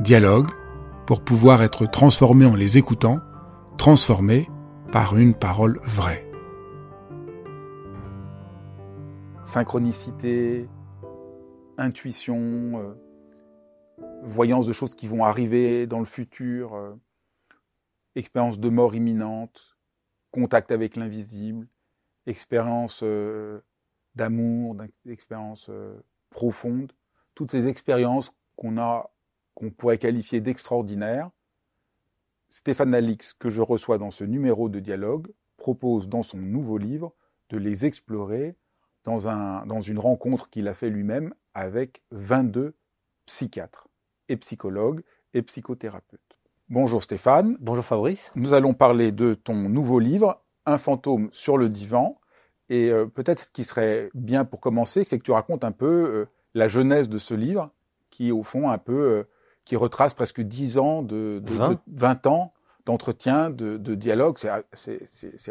Dialogue pour pouvoir être transformé en les écoutant, transformé par une parole vraie. synchronicité, intuition, euh, voyance de choses qui vont arriver dans le futur, euh, expérience de mort imminente, contact avec l'invisible, expérience euh, d'amour, d'expérience profonde, toutes ces expériences qu'on a, qu'on pourrait qualifier d'extraordinaires. Stéphane Alix, que je reçois dans ce numéro de dialogue, propose dans son nouveau livre de les explorer dans, un, dans une rencontre qu'il a fait lui-même avec 22 psychiatres et psychologues et psychothérapeutes. Bonjour Stéphane. Bonjour Fabrice. Nous allons parler de ton nouveau livre, Un fantôme sur le divan. Et euh, peut-être ce qui serait bien pour commencer, c'est que tu racontes un peu euh, la genèse de ce livre, qui au fond un peu, euh, qui retrace presque 10 ans de, 20. ans d'entretien, de, de dialogue. C'est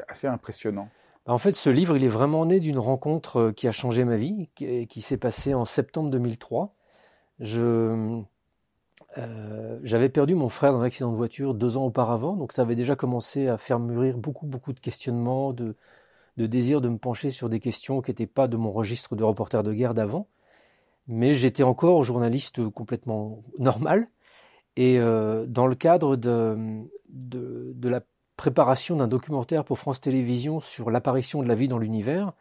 assez impressionnant. Bah, en fait, ce livre, il est vraiment né d'une rencontre euh, qui a changé ma vie, qui, s'est passée en septembre 2003. Je, euh, j'avais perdu mon frère dans un accident de voiture deux ans auparavant, donc ça avait déjà commencé à faire mûrir beaucoup, beaucoup de questionnements, de, de désir de me pencher sur des questions qui n'étaient pas de mon registre de reporter de guerre d'avant. Mais j'étais encore journaliste complètement normal. Et euh, dans le cadre de, la préparation d'un documentaire pour France Télévisions sur l'apparition de la vie dans l'univers,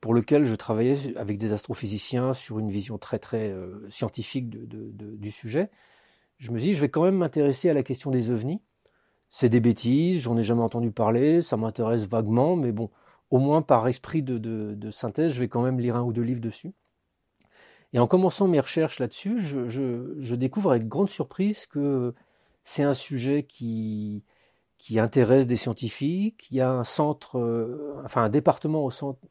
pour lequel je travaillais avec des astrophysiciens sur une vision très très euh, scientifique du sujet. Je me dis, je vais quand même m'intéresser à la question des ovnis. C'est des bêtises, j'en ai jamais entendu parler, ça m'intéresse vaguement, mais bon, au moins par esprit de, synthèse, je vais quand même lire un ou deux livres dessus. Et en commençant mes recherches là-dessus, je, découvre avec grande surprise que c'est un sujet qui, intéresse des scientifiques. Il y a un centre, euh, enfin un département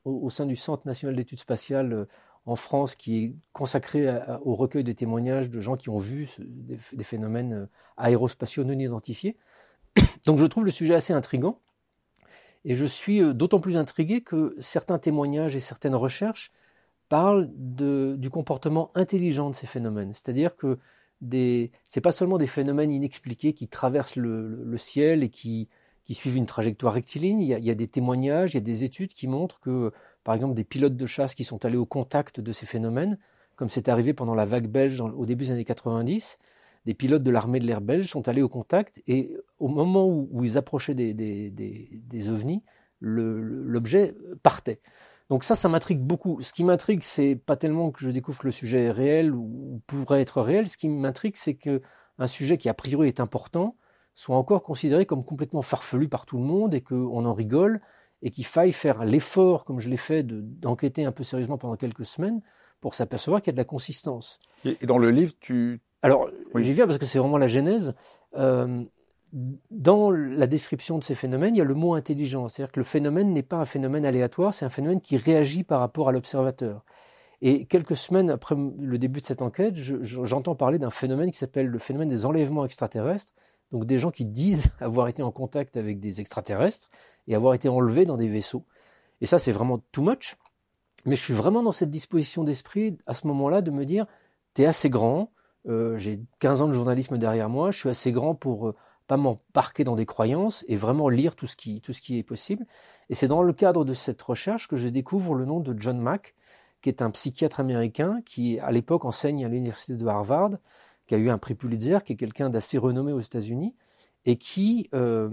au, sein du Centre national d'études spatiales euh, en France qui est consacré au recueil de témoignages de gens qui ont vu des, phénomènes euh, aérospatiaux non identifiés. Donc je trouve le sujet assez intrigant. Et je suis d'autant plus intrigué que certains témoignages et certaines recherches parlent de, du comportement intelligent de ces phénomènes. C'est-à-dire que des, c'est pas seulement des phénomènes inexpliqués qui traversent le, ciel et qui, suivent une trajectoire rectiligne. Il y, a, des témoignages, il y a des études qui montrent que, par exemple, des pilotes de chasse qui sont allés au contact de ces phénomènes, comme c'est arrivé pendant la vague belge au début des années 90, des pilotes de l'armée de l'air belge sont allés au contact et au moment où, ils approchaient des ovnis, l'objet partait. Donc ça, ça m'intrigue beaucoup. Ce qui m'intrigue, c'est pas tellement que je découvre que le sujet est réel ou pourrait être réel. Ce qui m'intrigue, c'est que un sujet qui a priori est important soit encore considéré comme complètement farfelu par tout le monde et qu'on en rigole et qu'il faille faire l'effort, comme je l'ai fait, d'enquêter un peu sérieusement pendant quelques semaines pour s'apercevoir qu'il y a de la consistance. Et dans le livre, tu... Alors, j'y viens parce que c'est vraiment la genèse. Euh, dans la description de ces phénomènes, il y a le mot intelligent. C'est-à-dire que le phénomène n'est pas un phénomène aléatoire, c'est un phénomène qui réagit par rapport à l'observateur. Et quelques semaines après le début de cette enquête, j'entends parler d'un phénomène qui s'appelle le phénomène des enlèvements extraterrestres. Donc des gens qui disent avoir été en contact avec des extraterrestres et avoir été enlevés dans des vaisseaux. Et ça, c'est vraiment too much. Mais je suis vraiment dans cette disposition d'esprit à ce moment-là de me dire, t'es assez grand, euh, j'ai 15 ans de journalisme derrière moi, je suis assez grand pour euh, pas m'embarquer dans des croyances et vraiment lire tout ce qui, tout ce qui est possible. Et c'est dans le cadre de cette recherche que je découvre le nom de John Mack, qui est un psychiatre américain qui, à l'époque, enseigne à l'université de Harvard, qui a eu un prix Pulitzer, qui est quelqu'un d'assez renommé aux États-Unis, et qui, euh,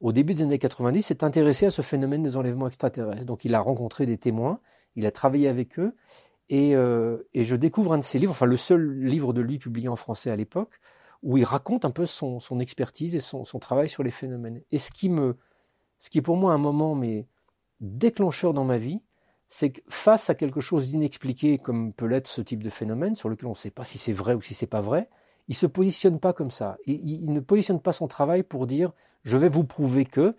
au début des années 90, s'est intéressé à ce phénomène des enlèvements extraterrestres. Donc il a rencontré des témoins, il a travaillé avec eux, et, euh, et je découvre un de ses livres, enfin le seul livre de lui publié en français à l'époque, où il raconte un peu son, expertise et son, travail sur les phénomènes. Et ce qui me, ce qui est pour moi un moment mais déclencheur dans ma vie, c'est que face à quelque chose d'inexpliqué comme peut l'être ce type de phénomène, sur lequel on ne sait pas si c'est vrai ou si c'est pas vrai, il se positionne pas comme ça. Il, ne positionne pas son travail pour dire je vais vous prouver que.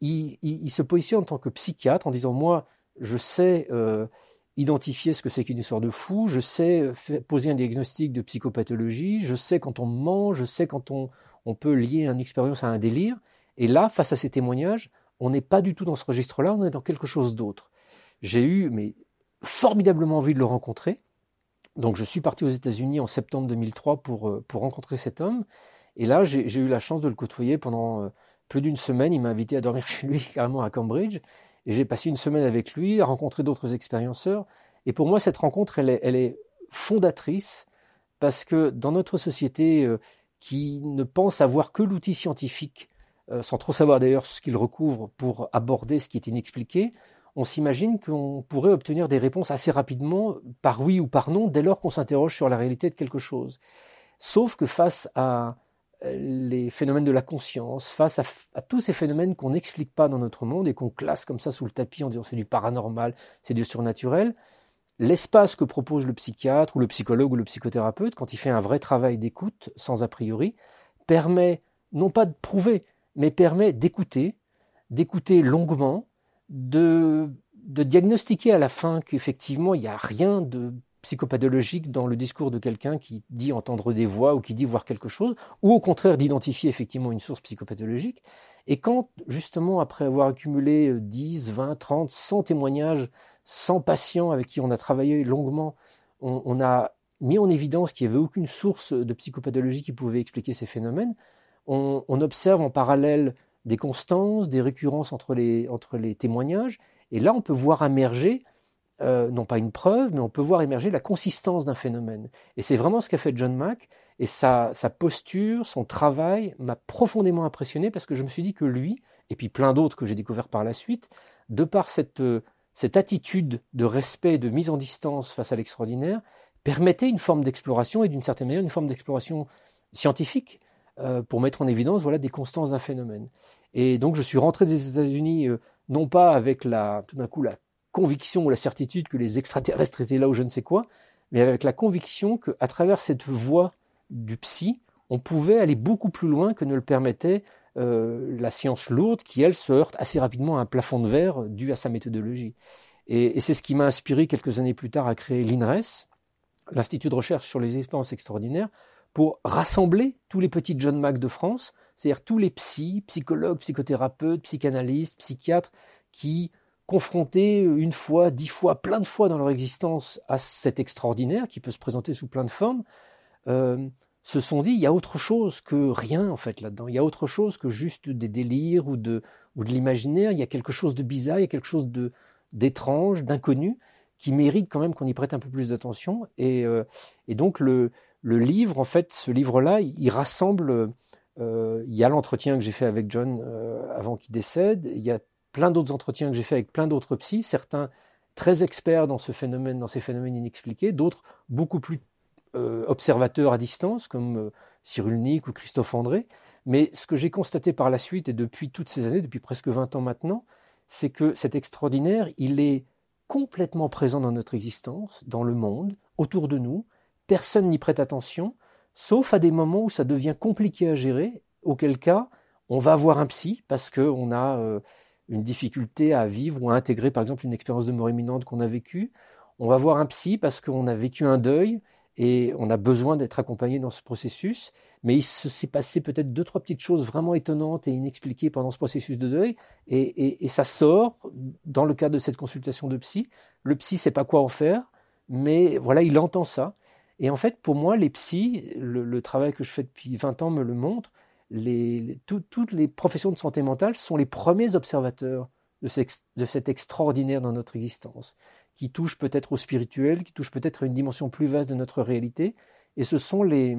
Il, il se positionne en tant que psychiatre en disant moi je sais euh, identifier ce que c'est qu'une histoire de fou, je sais poser un diagnostic de psychopathologie, je sais quand on ment, je sais quand on, on peut lier une expérience à un délire. Et là, face à ces témoignages, on n'est pas du tout dans ce registre-là, on est dans quelque chose d'autre. J'ai eu mais formidablement envie de le rencontrer. Donc je suis parti aux États-Unis en septembre 2003 pour, euh, pour rencontrer cet homme. Et là, j'ai eu la chance de le côtoyer pendant euh, plus d'une semaine. Il m'a invité à dormir chez lui, carrément à Cambridge. Et j'ai passé une semaine avec lui, à rencontrer d'autres expérienceurs. Et pour moi, cette rencontre, elle est, elle est fondatrice parce que dans notre société euh, qui ne pense avoir que l'outil scientifique, sans trop savoir d'ailleurs ce qu'il recouvre pour aborder ce qui est inexpliqué, on s'imagine qu'on pourrait obtenir des réponses assez rapidement par oui ou par non dès lors qu'on s'interroge sur la réalité de quelque chose. Sauf que face à euh, les phénomènes de la conscience, face à, tous ces phénomènes qu'on n'explique pas dans notre monde et qu'on classe comme ça sous le tapis en disant c'est du paranormal, c'est du surnaturel, l'espace que propose le psychiatre ou le psychologue ou le psychothérapeute, quand il fait un vrai travail d'écoute, sans a priori, permet non pas de prouver, mais permet d'écouter, d'écouter longuement, de, de diagnostiquer à la fin qu'effectivement, il n'y a rien de psychopathologique dans le discours de quelqu'un qui dit entendre des voix ou qui dit voir quelque chose, ou au contraire d'identifier effectivement une source psychopathologique. Et quand, justement, après avoir accumulé 10, 20, 30, 100 témoignages, 100 patients avec qui on a travaillé longuement, on, a mis en évidence qu'il n'y avait aucune source de psychopathologie qui pouvait expliquer ces phénomènes, on, on observe en parallèle des constances, des récurrences entre les, entre les témoignages. Et là, on peut voir émerger, euh, non pas une preuve, mais on peut voir émerger la consistance d'un phénomène. Et c'est vraiment ce qu'a fait John Mack. Et sa, posture, son travail m'a profondément impressionné parce que je me suis dit que lui, et puis plein d'autres que j'ai découverts par la suite, de par cette, cette attitude de respect de mise en distance face à l'extraordinaire, permettait une forme d'exploration et d'une certaine manière une forme d'exploration scientifique euh, pour mettre en évidence voilà, des constances d'un phénomène. Et donc je suis rentré des États-Unis euh, non pas avec la, tout d'un coup la conviction ou la certitude que les extraterrestres étaient là ou je ne sais quoi, mais avec la conviction qu'à travers cette voie du psy, on pouvait aller beaucoup plus loin que ne le permettait euh, la science lourde qui, elle, se heurte assez rapidement à un plafond de verre dû à sa méthodologie. Et, et c'est ce qui m'a inspiré quelques années plus tard à créer l'INRES, l'Institut de recherche sur les expériences extraordinaires, pour rassembler tous les petits John Mack de France, c'est-à-dire tous les psys, psychologues, psychothérapeutes, psychanalystes, psychiatres, qui, confrontés une fois, dix fois, plein de fois dans leur existence à cet extraordinaire qui peut se présenter sous plein de formes, euh, se sont dit il y a autre chose que rien en fait là-dedans. Il y a autre chose que juste des délires ou de, l'imaginaire. Il y a quelque chose de bizarre, il y a quelque chose d'étrange, d'inconnu qui mérite quand même qu'on y prête un peu plus d'attention. Et, euh, donc le, livre, en fait, ce livre-là, il rassemble. Euh, il y a l'entretien que j'ai fait avec John avant qu'il décède. Il y a plein d'autres entretiens que j'ai fait avec plein d'autres psys, certains très experts dans ce phénomène, dans ces phénomènes inexpliqués, d'autres beaucoup plus euh, observateurs à distance, comme Cyril Nick ou Christophe André. Mais ce que j'ai constaté par la suite, et depuis toutes ces années, depuis presque 20 ans maintenant, c'est que cet extraordinaire, il est complètement présent dans notre existence, dans le monde, autour de nous, personne n'y prête attention, sauf à des moments où ça devient compliqué à gérer, auquel cas on va voir un psy parce qu'on a euh, une difficulté à vivre ou à intégrer par exemple une expérience de mort imminente qu'on a vécue. On va voir un psy parce qu'on a vécu un deuil et on a besoin d'être accompagné dans ce processus. Mais il s'est passé peut-être deux, trois petites choses vraiment étonnantes et inexpliquées pendant ce processus de deuil. Et, et ça sort dans le cadre de cette consultation de psy. Le psy ne sait pas quoi en faire, mais voilà, il entend ça. Et en fait, pour moi, les psys, le, travail que je fais depuis 20 ans me le montre, toutes les professions de santé mentale sont les premiers observateurs de, cet extraordinaire dans notre existence, qui touche peut-être au spirituel, qui touche peut-être à une dimension plus vaste de notre réalité. Et ce sont les,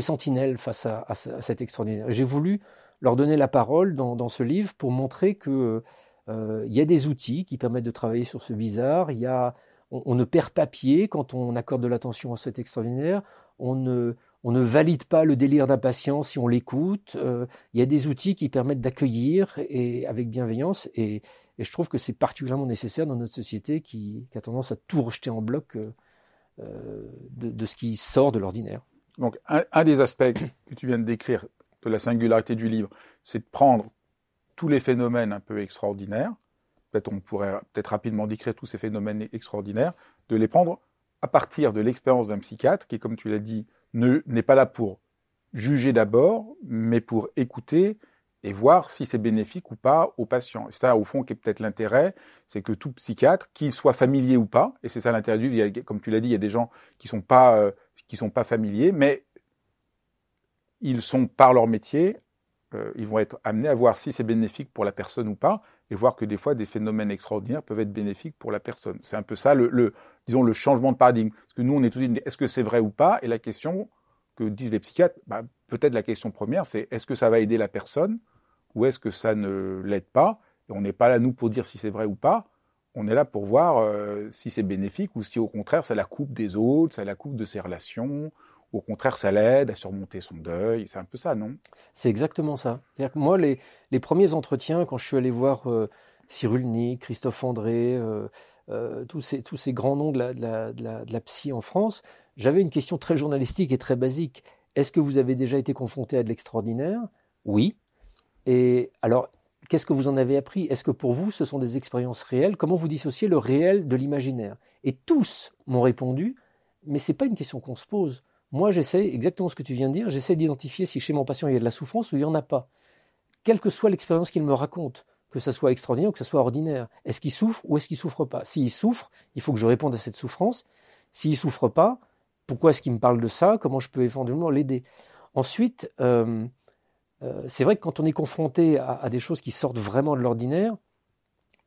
sentinelles face à, cet extraordinaire. J'ai voulu leur donner la parole dans, ce livre pour montrer qu'il euh, y a des outils qui permettent de travailler sur ce bizarre. Il y a, on, ne perd pas pied quand on accorde de l'attention à cet extraordinaire. On ne, on ne valide pas le délire d'impatience si on l'écoute. Euh, il y a des outils qui permettent d'accueillir et avec bienveillance. Et, je trouve que c'est particulièrement nécessaire dans notre société qui, a tendance à tout rejeter en bloc euh, de, de, ce qui sort de l'ordinaire. Donc, un, des aspects que tu viens de décrire de la singularité du livre, c'est de prendre tous les phénomènes un peu extraordinaires. Peut-être on pourrait peut-être rapidement décrire tous ces phénomènes extraordinaires, de les prendre à partir de l'expérience d'un psychiatre qui, comme tu l'as dit, n'est pas là pour juger d'abord, mais pour écouter et voir si c'est bénéfique ou pas aux patients. C'est ça, au fond, qui est peut-être l'intérêt, c'est que tout psychiatre, qu'il soit familier ou pas, et c'est ça l'intérêt du comme tu l'as dit, il y a des gens qui sont pas, euh, qui sont pas familiers, mais ils sont, par leur métier, euh, ils vont être amenés à voir si c'est bénéfique pour la personne ou pas, et voir que des fois, des phénomènes extraordinaires peuvent être bénéfiques pour la personne. C'est un peu ça, le, disons, le changement de paradigme. Parce que nous, on est tous dit, est-ce que c'est vrai ou pas? Et la question que disent les psychiatres, bah, peut-être la question première, c'est est-ce que ça va aider la personne ou est-ce que ça ne l'aide pas? Et on n'est pas là, nous, pour dire si c'est vrai ou pas. On est là pour voir euh, si c'est bénéfique ou si, au contraire, ça la coupe des autres, ça la coupe de ses relations, au contraire, ça l'aide à surmonter son deuil. C'est un peu ça, non? C'est exactement ça. C'est-à-dire que moi, les, premiers entretiens, quand je suis allé voir euh, Cyrulnik, Christophe André, euh, euh, tous, ces, grands noms de la, de la psy en France, j'avais une question très journalistique et très basique. Est-ce que vous avez déjà été confronté à de l'extraordinaire? Oui. Et alors, qu'est-ce que vous en avez appris? Est-ce que pour vous, ce sont des expériences réelles? Comment vous dissociez le réel de l'imaginaire? Et tous m'ont répondu, mais ce n'est pas une question qu'on se pose. Moi, j'essaie, exactement ce que tu viens de dire, j'essaie d'identifier si chez mon patient il y a de la souffrance ou il n'y en a pas. Quelle que soit l'expérience qu'il me raconte, que ce soit extraordinaire ou que ce soit ordinaire, est-ce qu'il souffre ou est-ce qu'il souffre pas? S'il souffre, il faut que je réponde à cette souffrance. S'il souffre pas, pourquoi est-ce qu'il me parle de ça? Comment je peux éventuellement l'aider? Ensuite, euh, euh, c'est vrai que quand on est confronté à, des choses qui sortent vraiment de l'ordinaire,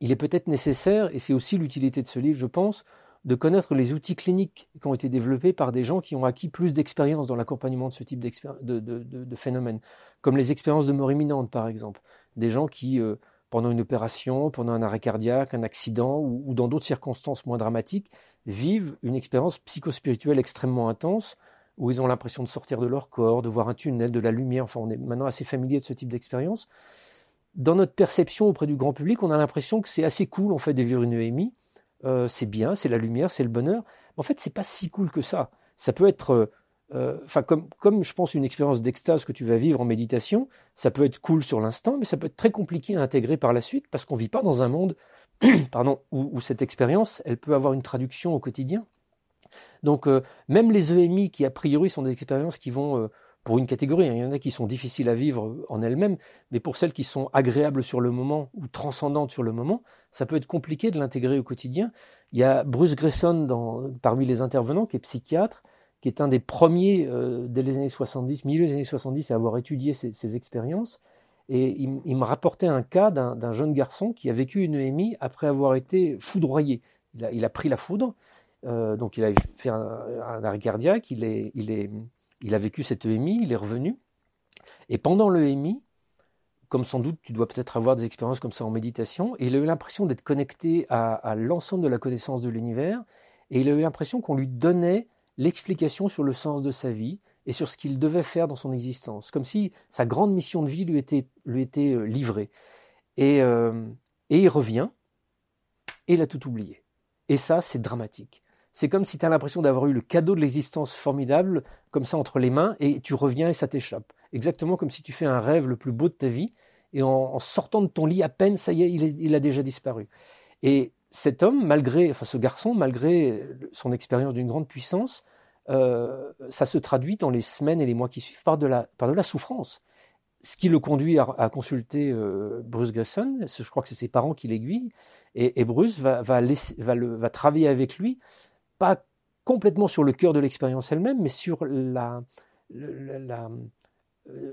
il est peut-être nécessaire, et c'est aussi l'utilité de ce livre, je pense, de connaître les outils cliniques qui ont été développés par des gens qui ont acquis plus d'expérience dans l'accompagnement de ce type de, phénomène, comme les expériences de mort imminente, par exemple. Des gens qui, euh, pendant une opération, pendant un arrêt cardiaque, un accident ou, dans d'autres circonstances moins dramatiques, vivent une expérience psychospirituelle extrêmement intense où ils ont l'impression de sortir de leur corps, de voir un tunnel, de la lumière. Enfin, on est maintenant assez familier de ce type d'expérience. Dans notre perception auprès du grand public, on a l'impression que c'est assez cool, en fait, de vivre une EMI. Euh, c'est bien, c'est la lumière, c'est le bonheur. Mais en fait, c'est pas si cool que ça. Ça peut être, euh, enfin, comme, comme je pense une expérience d'extase que tu vas vivre en méditation, ça peut être cool sur l'instant, mais ça peut être très compliqué à intégrer par la suite parce qu'on vit pas dans un monde, pardon, où cette expérience, elle peut avoir une traduction au quotidien. Donc euh, même les EMI qui a priori sont des expériences qui vont euh, pour une catégorie, hein, il y en a qui sont difficiles à vivre en elles-mêmes, mais pour celles qui sont agréables sur le moment ou transcendantes sur le moment, ça peut être compliqué de l'intégrer au quotidien. Il y a Bruce dans, parmi les intervenants, qui est psychiatre, qui est un des premiers euh, dès les années 70, milieu des années 70, à avoir étudié ces, expériences. Et il, me rapportait un cas d'un jeune garçon qui a vécu une EMI après avoir été foudroyé. il a pris la foudre euh, donc il a fait un, arrêt cardiaque, il, est, il a vécu cette EMI, il est revenu. Et pendant l'EMI, comme sans doute tu dois peut-être avoir des expériences comme ça en méditation, il a eu l'impression d'être connecté à, l'ensemble de la connaissance de l'univers, et il a eu l'impression qu'on lui donnait l'explication sur le sens de sa vie et sur ce qu'il devait faire dans son existence, comme si sa grande mission de vie lui était, lui était euh, livrée. Et, euh, et il revient, et il a tout oublié. Et ça, c'est dramatique. C'est comme si tu as l'impression d'avoir eu le cadeau de l'existence formidable, comme ça entre les mains, et tu reviens et ça t'échappe. Exactement comme si tu fais un rêve le plus beau de ta vie, et en, sortant de ton lit, à peine, ça y est, il, a déjà disparu. Et cet homme, malgré, enfin ce garçon, malgré son expérience d'une grande puissance, euh, ça se traduit dans les semaines et les mois qui suivent par de la, par de la souffrance. Ce qui le conduit à, consulter euh, Bruce Grayson, je crois que c'est ses parents qui l'aiguillent, et, Bruce va, va travailler avec lui pas complètement sur le cœur de l'expérience elle-même, mais sur la, euh,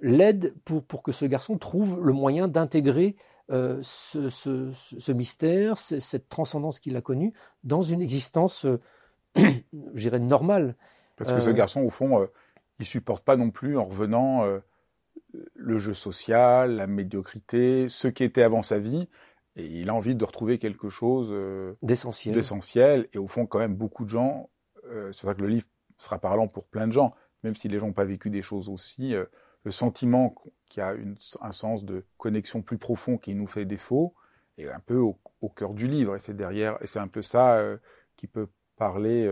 l'aide pour, pour que ce garçon trouve le moyen d'intégrer euh, ce, ce, mystère, cette transcendance qu'il a connue dans une existence, euh, je dirais, normale. Parce que ce garçon, au fond, il supporte pas non plus en revenant euh, le jeu social, la médiocrité, ce qui était avant sa vie. Et il a envie de retrouver quelque chose euh, d'essentiel. Et au fond, quand même, beaucoup de gens, euh, c'est vrai que le livre sera parlant pour plein de gens, même si les gens n'ont pas vécu des choses aussi, le sentiment qu'il y a une, un sens de connexion plus profond qui nous fait défaut est un peu au, au cœur du livre. Et c'est derrière, et c'est un peu ça qui peut parler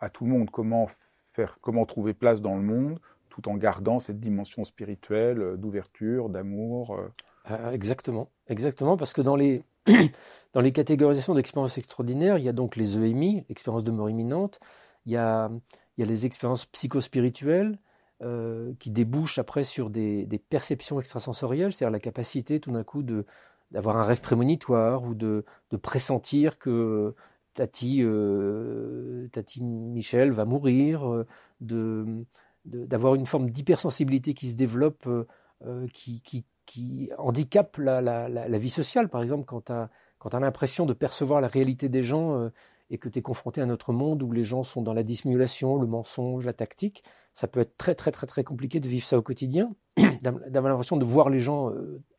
à tout le monde. Comment faire, comment trouver place dans le monde tout en gardant cette dimension spirituelle euh, d'ouverture, d'amour. Euh. Exactement, exactement, parce que dans les dans les catégorisations d'expériences extraordinaires, il y a donc les EMI, expériences de mort imminente, il y a il y a les expériences psychospirituelles euh, qui débouchent après sur des, perceptions extrasensorielles, c'est-à-dire la capacité tout d'un coup de d'avoir un rêve prémonitoire ou de, de pressentir que Tati, euh, Tati Michel va mourir, euh, de, d'avoir une forme d'hypersensibilité qui se développe, euh, qui, qui, handicape la, vie sociale, par exemple, quand tu as, l'impression de percevoir la réalité des gens et que tu es confronté à un autre monde où les gens sont dans la dissimulation, le mensonge, la tactique, ça peut être très très très très compliqué de vivre ça au quotidien, d'avoir l'impression de voir les gens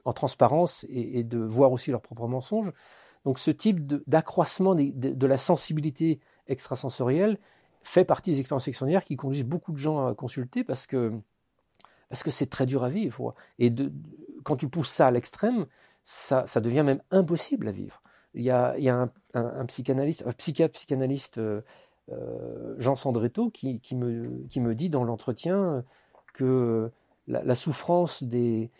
en transparence et, de voir aussi leurs propres mensonges. Donc ce type d'accroissement de, la sensibilité extrasensorielle fait partie des expériences extraordinaires qui conduisent beaucoup de gens à consulter parce que parce que c'est très dur à vivre. Et quand tu pousses ça à l'extrême, ça, devient même impossible à vivre. Il y a, y a un, psychanalyste, un psychiatre psychanalyste, euh, euh, Jean Sandretto, qui, me, dit dans l'entretien que la souffrance des,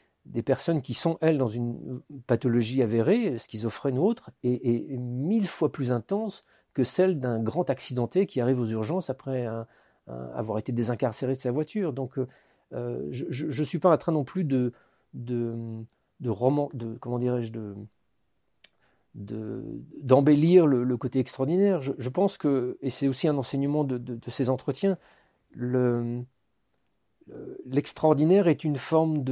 personnes qui sont, elles, dans une pathologie avérée, schizophrène ou autre, est, mille fois plus intense que celle d'un grand accidenté qui arrive aux urgences après avoir été désincarcéré de sa voiture. Donc, euh, je ne suis pas en train non plus de, de, comment dirais-je, de d'embellir le, côté extraordinaire. Je, pense que, et c'est aussi un enseignement de, ces entretiens, l'extraordinaire est une forme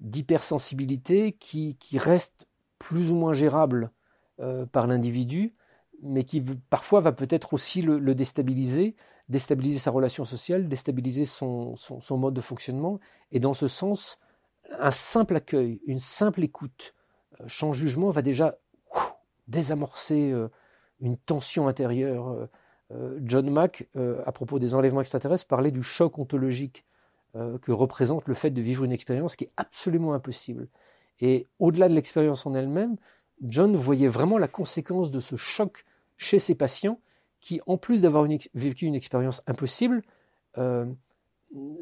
d'hypersensibilité qui, reste plus ou moins gérable euh, par l'individu, mais qui parfois va peut-être aussi le, déstabiliser, déstabiliser sa relation sociale, déstabiliser son, mode de fonctionnement. Et dans ce sens, un simple accueil, une simple écoute, euh, sans jugement, va déjà désamorcer euh, une tension intérieure. John Mack, à propos des enlèvements extraterrestres, parlait du choc ontologique euh, que représente le fait de vivre une expérience qui est absolument impossible. Et au-delà de l'expérience en elle-même, John voyait vraiment la conséquence de ce choc chez ses patients qui, en plus d'avoir vécu une expérience impossible, euh,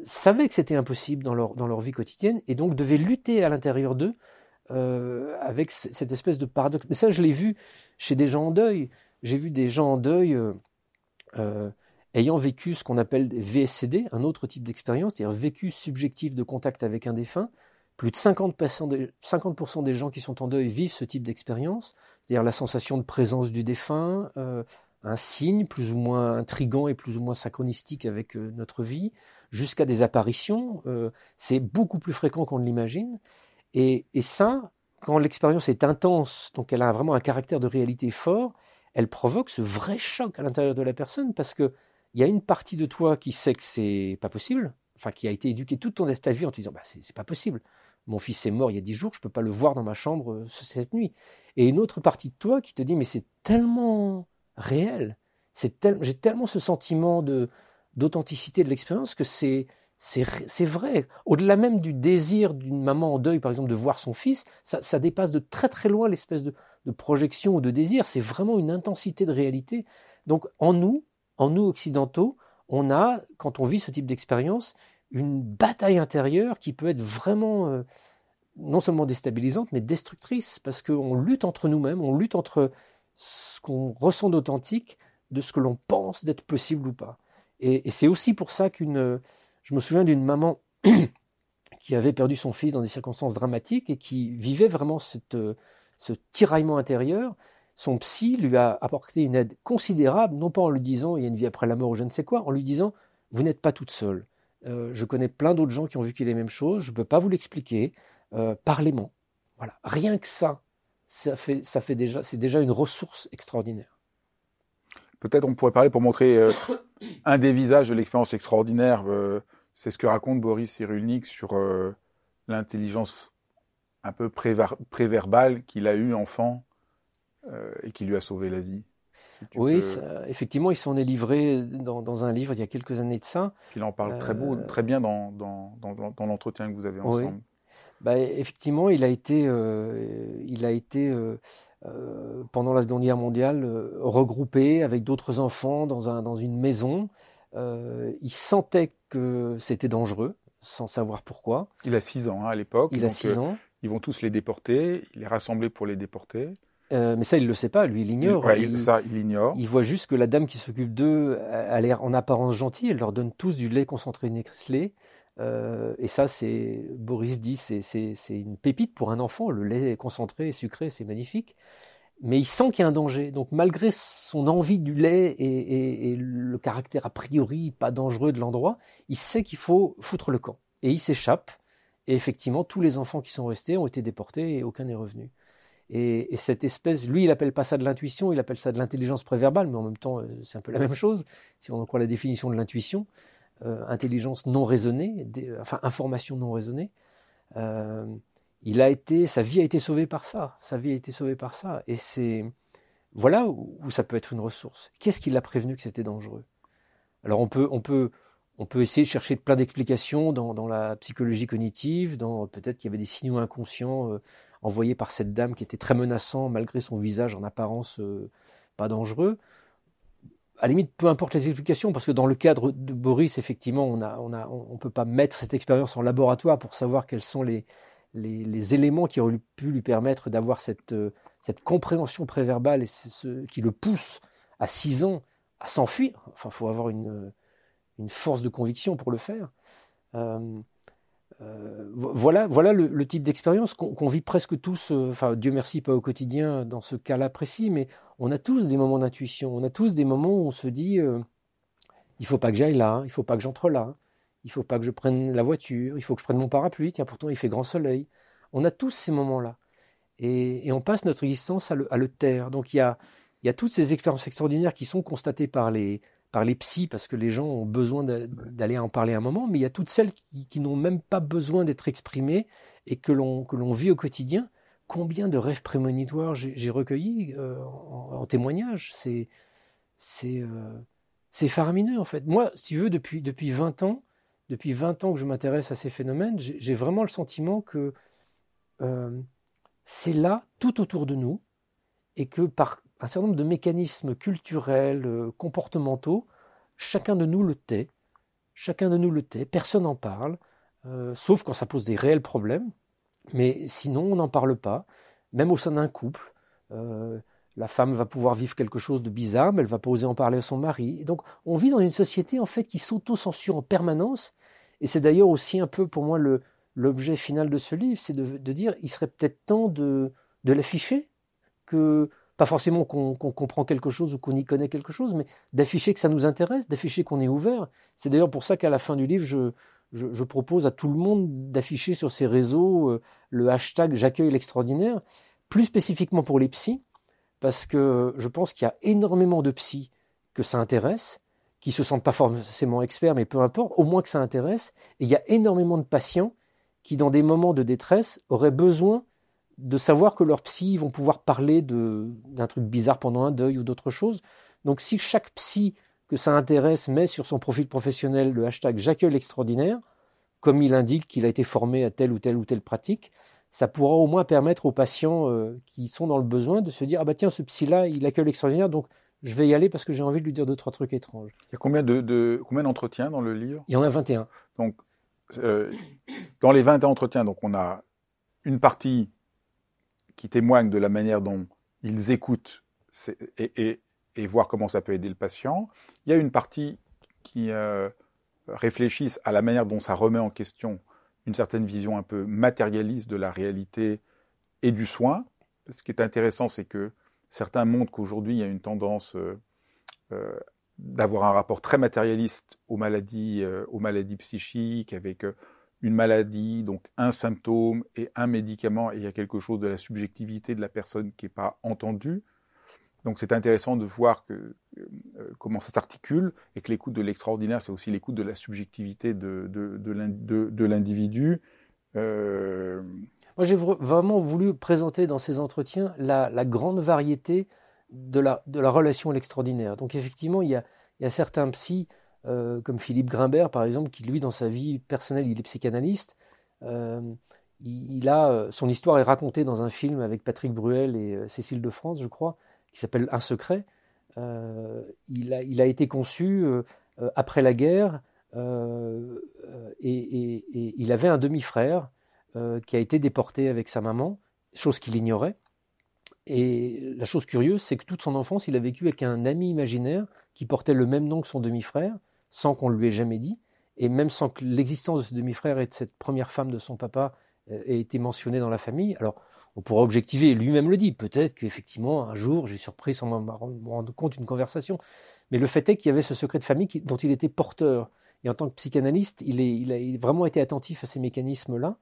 savaient que c'était impossible dans leur, dans leur vie quotidienne et donc devaient lutter à l'intérieur d'eux euh, avec cette espèce de paradoxe. Mais ça, je l'ai vu chez des gens en deuil. J'ai vu des gens en deuil ayant vécu ce qu'on appelle VSCD, un autre type d'expérience, c'est-à-dire vécu subjectif de contact avec un défunt, plus de 50%, des, gens qui sont en deuil vivent ce type d'expérience, c'est-à-dire la sensation de présence du défunt, euh, un signe plus ou moins intrigant et plus ou moins synchronistique avec euh, notre vie, jusqu'à des apparitions. Euh, c'est beaucoup plus fréquent qu'on ne l'imagine. Et, ça, quand l'expérience est intense, donc elle a vraiment un caractère de réalité fort, elle provoque ce vrai choc à l'intérieur de la personne parce que il y a une partie de toi qui sait que c'est pas possible, enfin qui a été éduquée toute ta vie en te disant bah c'est pas possible. Mon fils est mort il y a dix jours, je peux pas le voir dans ma chambre euh, cette nuit. Et une autre partie de toi qui te dit mais c'est tellement réel, j'ai tellement ce sentiment d'authenticité de l'expérience que c'est c'est vrai. Au-delà même du désir d'une maman en deuil, par exemple, de voir son fils, ça, dépasse de très très loin l'espèce de, de projection ou de désir. C'est vraiment une intensité de réalité. Donc en nous, en nous occidentaux, on a, quand on vit ce type d'expérience, une bataille intérieure qui peut être vraiment euh, non seulement déstabilisante, mais destructrice, parce qu'on lutte entre nous-mêmes, on lutte entre ce qu'on ressent d'authentique, de ce que l'on pense d'être possible ou pas. Et, c'est aussi pour ça qu'une... Je me souviens d'une maman qui avait perdu son fils dans des circonstances dramatiques et qui vivait vraiment cette, ce tiraillement intérieur son psy lui a apporté une aide considérable, non pas en lui disant il y a une vie après la mort ou je ne sais quoi, en lui disant vous n'êtes pas toute seule. Euh, je connais plein d'autres gens qui ont vécu les mêmes choses, je ne peux pas vous l'expliquer, euh, parlez-moi. Voilà, rien que ça, ça fait, ça fait déjà, c'est déjà une ressource extraordinaire. Peut-être on pourrait parler pour montrer euh, un des visages de l'expérience extraordinaire C'est ce que raconte Boris Cyrulnik sur euh, l'intelligence un peu préverbale qu'il a eue enfant euh, et qui lui a sauvé la vie. oui, effectivement, il s'en est livré dans, un livre il y a quelques années de ça. Il en parle très, beau, très bien dans, dans, dans, l'entretien que vous avez ensemble. Bah, effectivement, il a été, il a été pendant la Seconde Guerre mondiale regroupé avec d'autres enfants dans, un, dans une maison euh, il sentait que c'était dangereux, sans savoir pourquoi. Il a 6 ans hein, à l'époque. Il a 6 euh, ans. Ils vont tous les déporter. Il est rassemblé pour les déporter. Euh, mais ça, il ne le sait pas. Lui, il ignore. il, ça, il ignore. Il voit juste que la dame qui s'occupe d'eux a l'air en apparence gentille. Elle leur donne tous du lait concentré Nestlé. Euh, et ça, c'est Boris dit, c'est une pépite pour un enfant. Le lait concentré et sucré, c'est magnifique mais il sent qu'il y a un danger. Donc malgré son envie du lait et, le caractère a priori pas dangereux de l'endroit, il sait qu'il faut foutre le camp. Et il s'échappe. Et effectivement, tous les enfants qui sont restés ont été déportés et aucun n'est revenu. Et, cette espèce, lui, il appelle pas ça de l'intuition, il appelle ça de l'intelligence préverbale, mais en même temps, euh, c'est un peu la même chose, si on en croit la définition de l'intuition. Euh, intelligence non raisonnée, enfin information non raisonnée. Euh, il a été, sa vie a été sauvée par ça. Sa vie a été sauvée par ça. Et c'est voilà où, ça peut être une ressource. Qu'est-ce qui l'a prévenu que c'était dangereux? Alors on peut, on peut, on peut essayer de chercher plein d'explications dans, la psychologie cognitive, dans peut-être qu'il y avait des signaux inconscients euh, envoyés par cette dame qui était très menaçant malgré son visage en apparence euh, pas dangereux. À la limite, peu importe les explications, parce que dans le cadre de Boris, effectivement, on ne peut pas mettre cette expérience en laboratoire pour savoir quels sont les, éléments qui auraient pu lui permettre d'avoir cette, euh, compréhension préverbale et ce, qui le pousse à 6 ans à s'enfuir. Enfin, il faut avoir une, une, force de conviction pour le faire. Euh, euh, voilà, voilà le, type d'expérience qu'on vit presque tous, enfin Dieu merci pas au quotidien dans ce cas-là précis, mais on a tous des moments d'intuition, on a tous des moments où on se dit il faut pas que j'aille là, il faut pas que j'entre là, il faut pas que je prenne la voiture, il faut que je prenne mon parapluie, tiens, pourtant il fait grand soleil. On a tous ces moments-là. Et, on passe notre existence à le, taire. Donc il y a, toutes ces expériences extraordinaires qui sont constatées par les, par les psys, parce que les gens ont besoin d'aller en parler un moment, mais il y a toutes celles qui, n'ont même pas besoin d'être exprimées et que l'on vit au quotidien. Combien de rêves prémonitoires j'ai recueillis euh, en, témoignage? C'est c'est euh, faramineux en fait. Moi, si tu veux, depuis, depuis 20 ans, depuis 20 ans que je m'intéresse à ces phénomènes, j'ai vraiment le sentiment que euh, c'est là, tout autour de nous, et que par un certain nombre de mécanismes culturels, euh, comportementaux, chacun de nous le tait, chacun de nous le tait, personne n'en parle, euh, sauf quand ça pose des réels problèmes, mais sinon on n'en parle pas, même au sein d'un couple la femme va pouvoir vivre quelque chose de bizarre, mais elle va pas oser en parler à son mari. donc, on vit dans une société en fait qui s'auto-censure en permanence. Et c'est d'ailleurs aussi un peu pour moi l'objet final de ce livre, c'est de, dire il serait peut-être temps de, l'afficher, que pas forcément qu'on comprend quelque chose ou qu'on y connaît quelque chose, mais d'afficher que ça nous intéresse, d'afficher qu'on est ouvert. C'est d'ailleurs pour ça qu'à la fin du livre, je, propose à tout le monde d'afficher sur ses réseaux euh, le hashtag J'accueille l'extraordinaire, plus spécifiquement pour les psys parce que je pense qu'il y a énormément de psys que ça intéresse, qui se sentent pas forcément experts, mais peu importe, au moins que ça intéresse. Et il y a énormément de patients qui, dans des moments de détresse, auraient besoin de savoir que leurs psy vont pouvoir parler d'un truc bizarre pendant un deuil ou d'autre chose. Donc si chaque psy que ça intéresse met sur son profil professionnel le hashtag J'accueille l'extraordinaire, comme il indique qu'il a été formé à telle ou telle ou telle pratique, ça pourra au moins permettre aux patients euh, qui sont dans le besoin de se dire ah bah tiens ce psy là il accueille l'extraordinaire donc je vais y aller parce que j'ai envie de lui dire deux trois trucs étranges. Il y a combien de, combien d'entretiens dans le livre? Il y en a 21. Donc euh, dans les 21 entretiens donc on a une partie qui témoigne de la manière dont ils écoutent et, et, voir comment ça peut aider le patient. Il y a une partie qui euh, à la manière dont ça remet en question une certaine vision un peu matérialiste de la réalité et du soin. Ce qui est intéressant, c'est que certains montrent qu'aujourd'hui, il y a une tendance euh, euh, d'avoir un rapport très matérialiste aux maladies, euh, aux maladies psychiques, avec une maladie, donc un symptôme et un médicament, et il y a quelque chose de la subjectivité de la personne qui n'est pas entendue. Donc c'est intéressant de voir que, comment ça s'articule et que l'écoute de l'extraordinaire, c'est aussi l'écoute de la subjectivité de, de, l'individu. Moi, j'ai vraiment voulu présenter dans ces entretiens la, grande variété de la, de la relation à l'extraordinaire. Donc effectivement, il y a, il y a certains psys, euh, comme Philippe Grimbert par exemple, qui lui, dans sa vie personnelle, il est psychanalyste. Euh, il, a, euh, son histoire est racontée dans un film avec Patrick Bruel et Cécile de France, je crois, qui s'appelle Un secret. il, a, il a été conçu après la guerre et, et, il avait un demi-frère qui a été déporté avec sa maman, chose qu'il ignorait. Et la chose curieuse, c'est que toute son enfance, il a vécu avec un ami imaginaire qui portait le même nom que son demi-frère, sans qu'on lui ait jamais dit, et même sans que l'existence de ce demi-frère et de cette première femme de son papa euh, ait été mentionnée dans la famille. Alors, on pourra objectiver, lui-même le dit, peut-être qu'effectivement, un jour, j'ai surpris sans me rendre compte une conversation. Mais le fait est qu'il y avait ce secret de famille dont il était porteur. Et en tant que psychanalyste, il, a vraiment été attentif à ces mécanismes-là.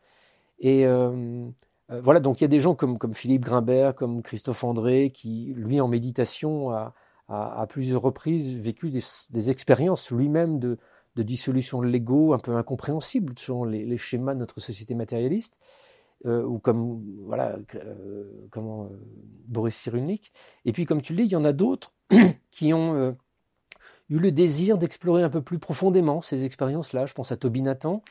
Et euh, euh, voilà, donc il y a des gens comme, comme Philippe Grimbert, comme Christophe André, qui, lui, en méditation, a, a, à plusieurs reprises vécu des, expériences lui-même de, de, dissolution de l'ego un peu incompréhensibles selon les, schémas de notre société matérialiste. Euh, ou comme voilà euh, comment Boris Cyrulnik. Et puis comme tu le dis, il y en a d'autres qui ont eu le désir d'explorer un peu plus profondément ces expériences-là. Je pense à Toby Nathan,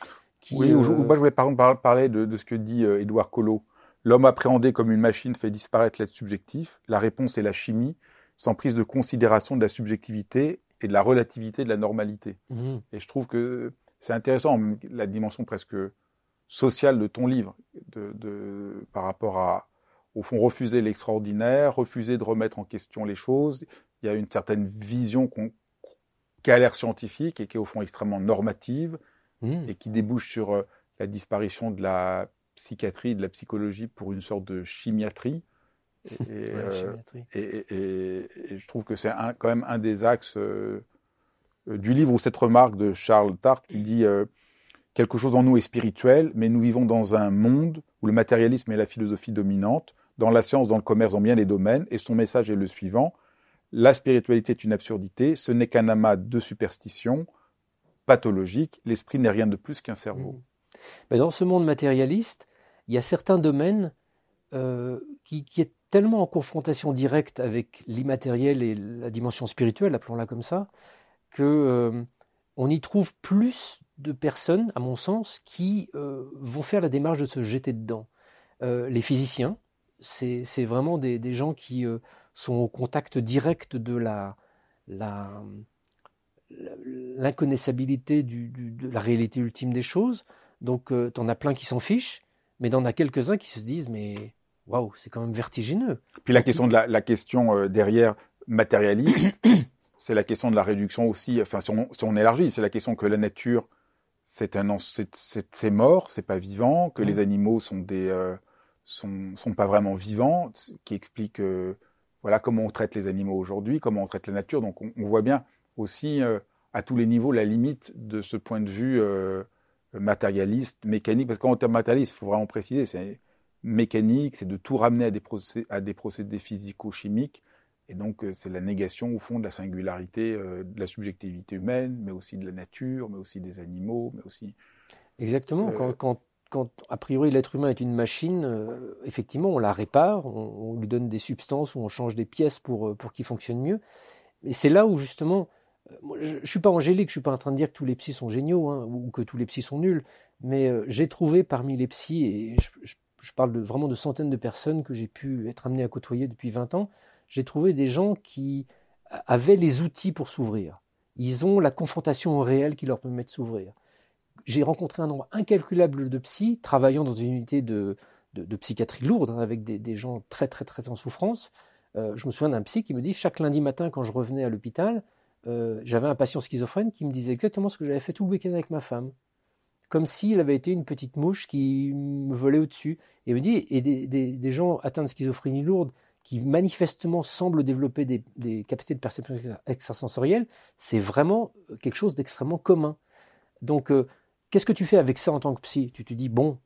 oui, euh, moi je voulais par exemple parler de, ce que dit euh, Édouard Collot. L'homme appréhendé comme une machine fait disparaître l'être subjectif. La réponse est la chimie, sans prise de considération de la subjectivité et de la relativité de la normalité. Mmh. Et je trouve que c'est intéressant, la dimension presque sociale de ton livre, de, par rapport à, au fond, refuser l'extraordinaire, refuser de remettre en question les choses. Il y a une certaine vision qui a l'air scientifique et qui est au fond extrêmement normative, Mmh. et qui débouche sur euh, la disparition de la psychiatrie, de la psychologie pour une sorte de chimiatrie. Et, euh, et, je trouve que c'est quand même un des axes euh, du livre ou cette remarque de Charles Tart qui dit quelque chose en nous est spirituel, mais nous vivons dans un monde où le matérialisme est la philosophie dominante, dans la science, dans le commerce, dans bien des domaines, et son message est le suivant la spiritualité est une absurdité, ce n'est qu'un amas de superstitions, pathologique. L'esprit n'est rien de plus qu'un cerveau. Mmh. Mais dans ce monde matérialiste, il y a certains domaines euh, qui, qui, est tellement en confrontation directe avec l'immatériel et la dimension spirituelle, appelons-la comme ça, que euh, on y trouve plus de personnes, à mon sens, qui euh, vont faire la démarche de se jeter dedans. les physiciens, c'est vraiment des, gens qui sont au contact direct de la, l'inconnaissabilité de la réalité ultime des choses. Donc, euh, tu en as plein qui s'en fichent, mais t'en as quelques-uns qui se disent, mais waouh, c'est quand même vertigineux. Puis la question de la, question euh, derrière matérialiste, c'est la question de la réduction aussi. Enfin, si on, élargit, c'est la question que la nature, c'est un, c'est mort, c'est pas vivant, que mm. les animaux sont des, euh, sont, sont pas vraiment vivants, qui explique, voilà, comment on traite les animaux aujourd'hui, comment on traite la nature. Donc, on, on voit bien aussi euh, à tous les niveaux la limite de ce point de vue euh, matérialiste, mécanique, parce qu'en termes matérialistes, il faut vraiment préciser, c'est mécanique, c'est de tout ramener à des, procédés, à des procédés physico-chimiques, et donc euh, c'est la négation au fond de la singularité, de la subjectivité humaine, mais aussi de la nature, mais aussi des animaux, mais aussi... Exactement, quand, quand, a priori l'être humain est une machine, effectivement on la répare, on, on, lui donne des substances ou on change des pièces pour, pour qu'il fonctionne mieux, et c'est là où justement je, ne suis pas angélique, je suis pas en train de dire que tous les psys sont géniaux hein, ou que tous les psys sont nuls, mais euh, j'ai trouvé parmi les psys, et je, parle de, vraiment de centaines de personnes que j'ai pu être amené à côtoyer depuis 20 ans, j'ai trouvé des gens qui avaient les outils pour s'ouvrir. Ils ont la confrontation au réel qui leur permet de s'ouvrir. J'ai rencontré un nombre incalculable de psys travaillant dans une unité de, psychiatrie lourde, hein, avec des, des, gens très très très en souffrance. Euh, je me souviens d'un psy qui me dit chaque lundi matin quand je revenais à l'hôpital, euh, j'avais un patient schizophrène qui me disait exactement ce que j'avais fait tout le week-end avec ma femme. Comme s'il avait été une petite mouche qui me volait au-dessus. Et me dit, et des, gens atteints de schizophrénie lourde qui manifestement semblent développer des, capacités de perception extrasensorielle, c'est vraiment quelque chose d'extrêmement commun. Donc, euh, qu'est-ce que tu fais avec ça en tant que psy? Tu te dis, bon,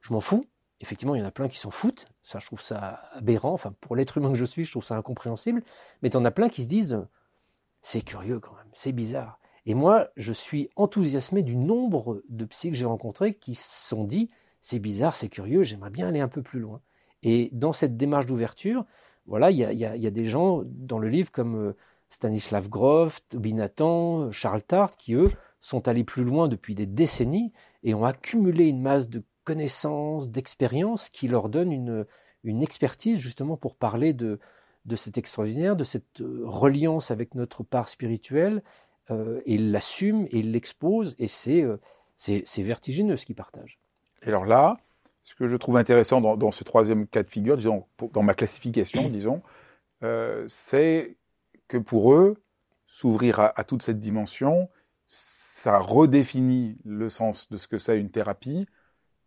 je m'en fous, effectivement, il y en a plein qui s'en foutent. Ça, je trouve ça aberrant. Enfin, pour l'être humain que je suis, je trouve ça incompréhensible. Mais tu en as plein qui se disent, c'est curieux quand même, c'est bizarre. Et moi, je suis enthousiasmé du nombre de psys que j'ai rencontrés qui se sont dit, c'est bizarre, c'est curieux, j'aimerais bien aller un peu plus loin. Et dans cette démarche d'ouverture, voilà, il y a, des gens dans le livre comme euh, Stanislav Grof, Toby Nathan, Charles Tart, qui eux sont allés plus loin depuis des décennies et ont accumulé une masse de connaissances, d'expériences qui leur donne une, une expertise justement pour parler de, de cet extraordinaire, de cette euh, reliance avec notre part spirituelle. Euh, et il l'assume et il l'expose et c'est, euh, c'est, vertigineux ce qu'il partage. Et alors là, ce que je trouve intéressant dans, dans ce troisième cas de figure, disons, dans ma classification, disons, euh, c'est que pour eux, s'ouvrir à, à, toute cette dimension, ça redéfinit le sens de ce que c'est une thérapie,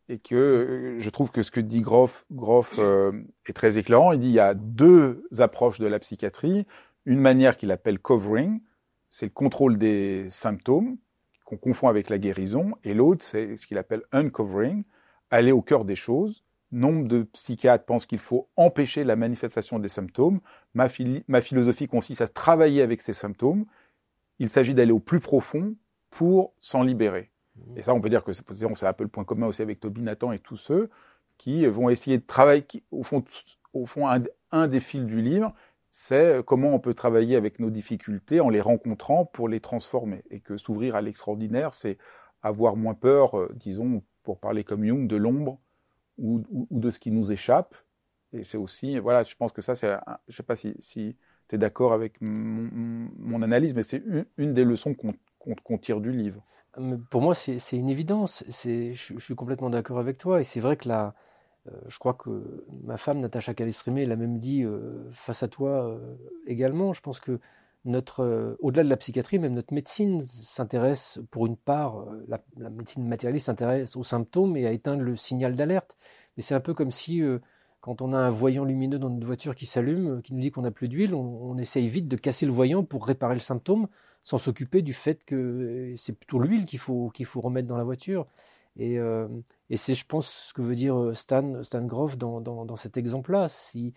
et que je trouve que ce que dit Groff, Groff euh, est très éclairant. Il dit il y a deux approches de la psychiatrie. Une manière qu'il appelle covering, c'est le contrôle des symptômes qu'on confond avec la guérison, et l'autre c'est ce qu'il appelle uncovering, aller au cœur des choses. Nombre de psychiatres pensent qu'il faut empêcher la manifestation des symptômes. Ma, philosophie consiste à travailler avec ces symptômes. Il s'agit d'aller au plus profond pour s'en libérer. Et ça, on peut dire que c'est un peu le point commun aussi avec Toby Nathan et tous ceux qui vont essayer de travailler, au fond, au fond un, des fils du livre, c'est comment on peut travailler avec nos difficultés en les rencontrant pour les transformer. Et que s'ouvrir à l'extraordinaire, c'est avoir moins peur, euh, disons, pour parler comme Jung, de l'ombre ou, de ce qui nous échappe. Et c'est aussi, voilà, je pense que ça, c'est, je sais pas si, si tu es d'accord avec mon, analyse, mais c'est une, des leçons qu'on tire du livre. Pour moi, c'est une évidence. Je, suis complètement d'accord avec toi. Et c'est vrai que euh, je crois que ma femme, Natacha Calestrimé, l'a même dit euh, face à toi euh, également. Je pense que notre, au-delà de la psychiatrie, même notre médecine s'intéresse, pour une part, la, la médecine matérialiste s'intéresse aux symptômes et à éteindre le signal d'alerte. Mais c'est un peu comme si quand on a un voyant lumineux dans notre voiture qui s'allume, qui nous dit qu'on n'a plus d'huile, on, on, essaye vite de casser le voyant pour réparer le symptôme, sans s'occuper du fait que c'est plutôt l'huile qu'il faut, qu'il faut remettre dans la voiture. Et, euh, et c'est, je pense, ce que veut dire euh, Stan, Stan Groff dans, dans, cet exemple-là. Si,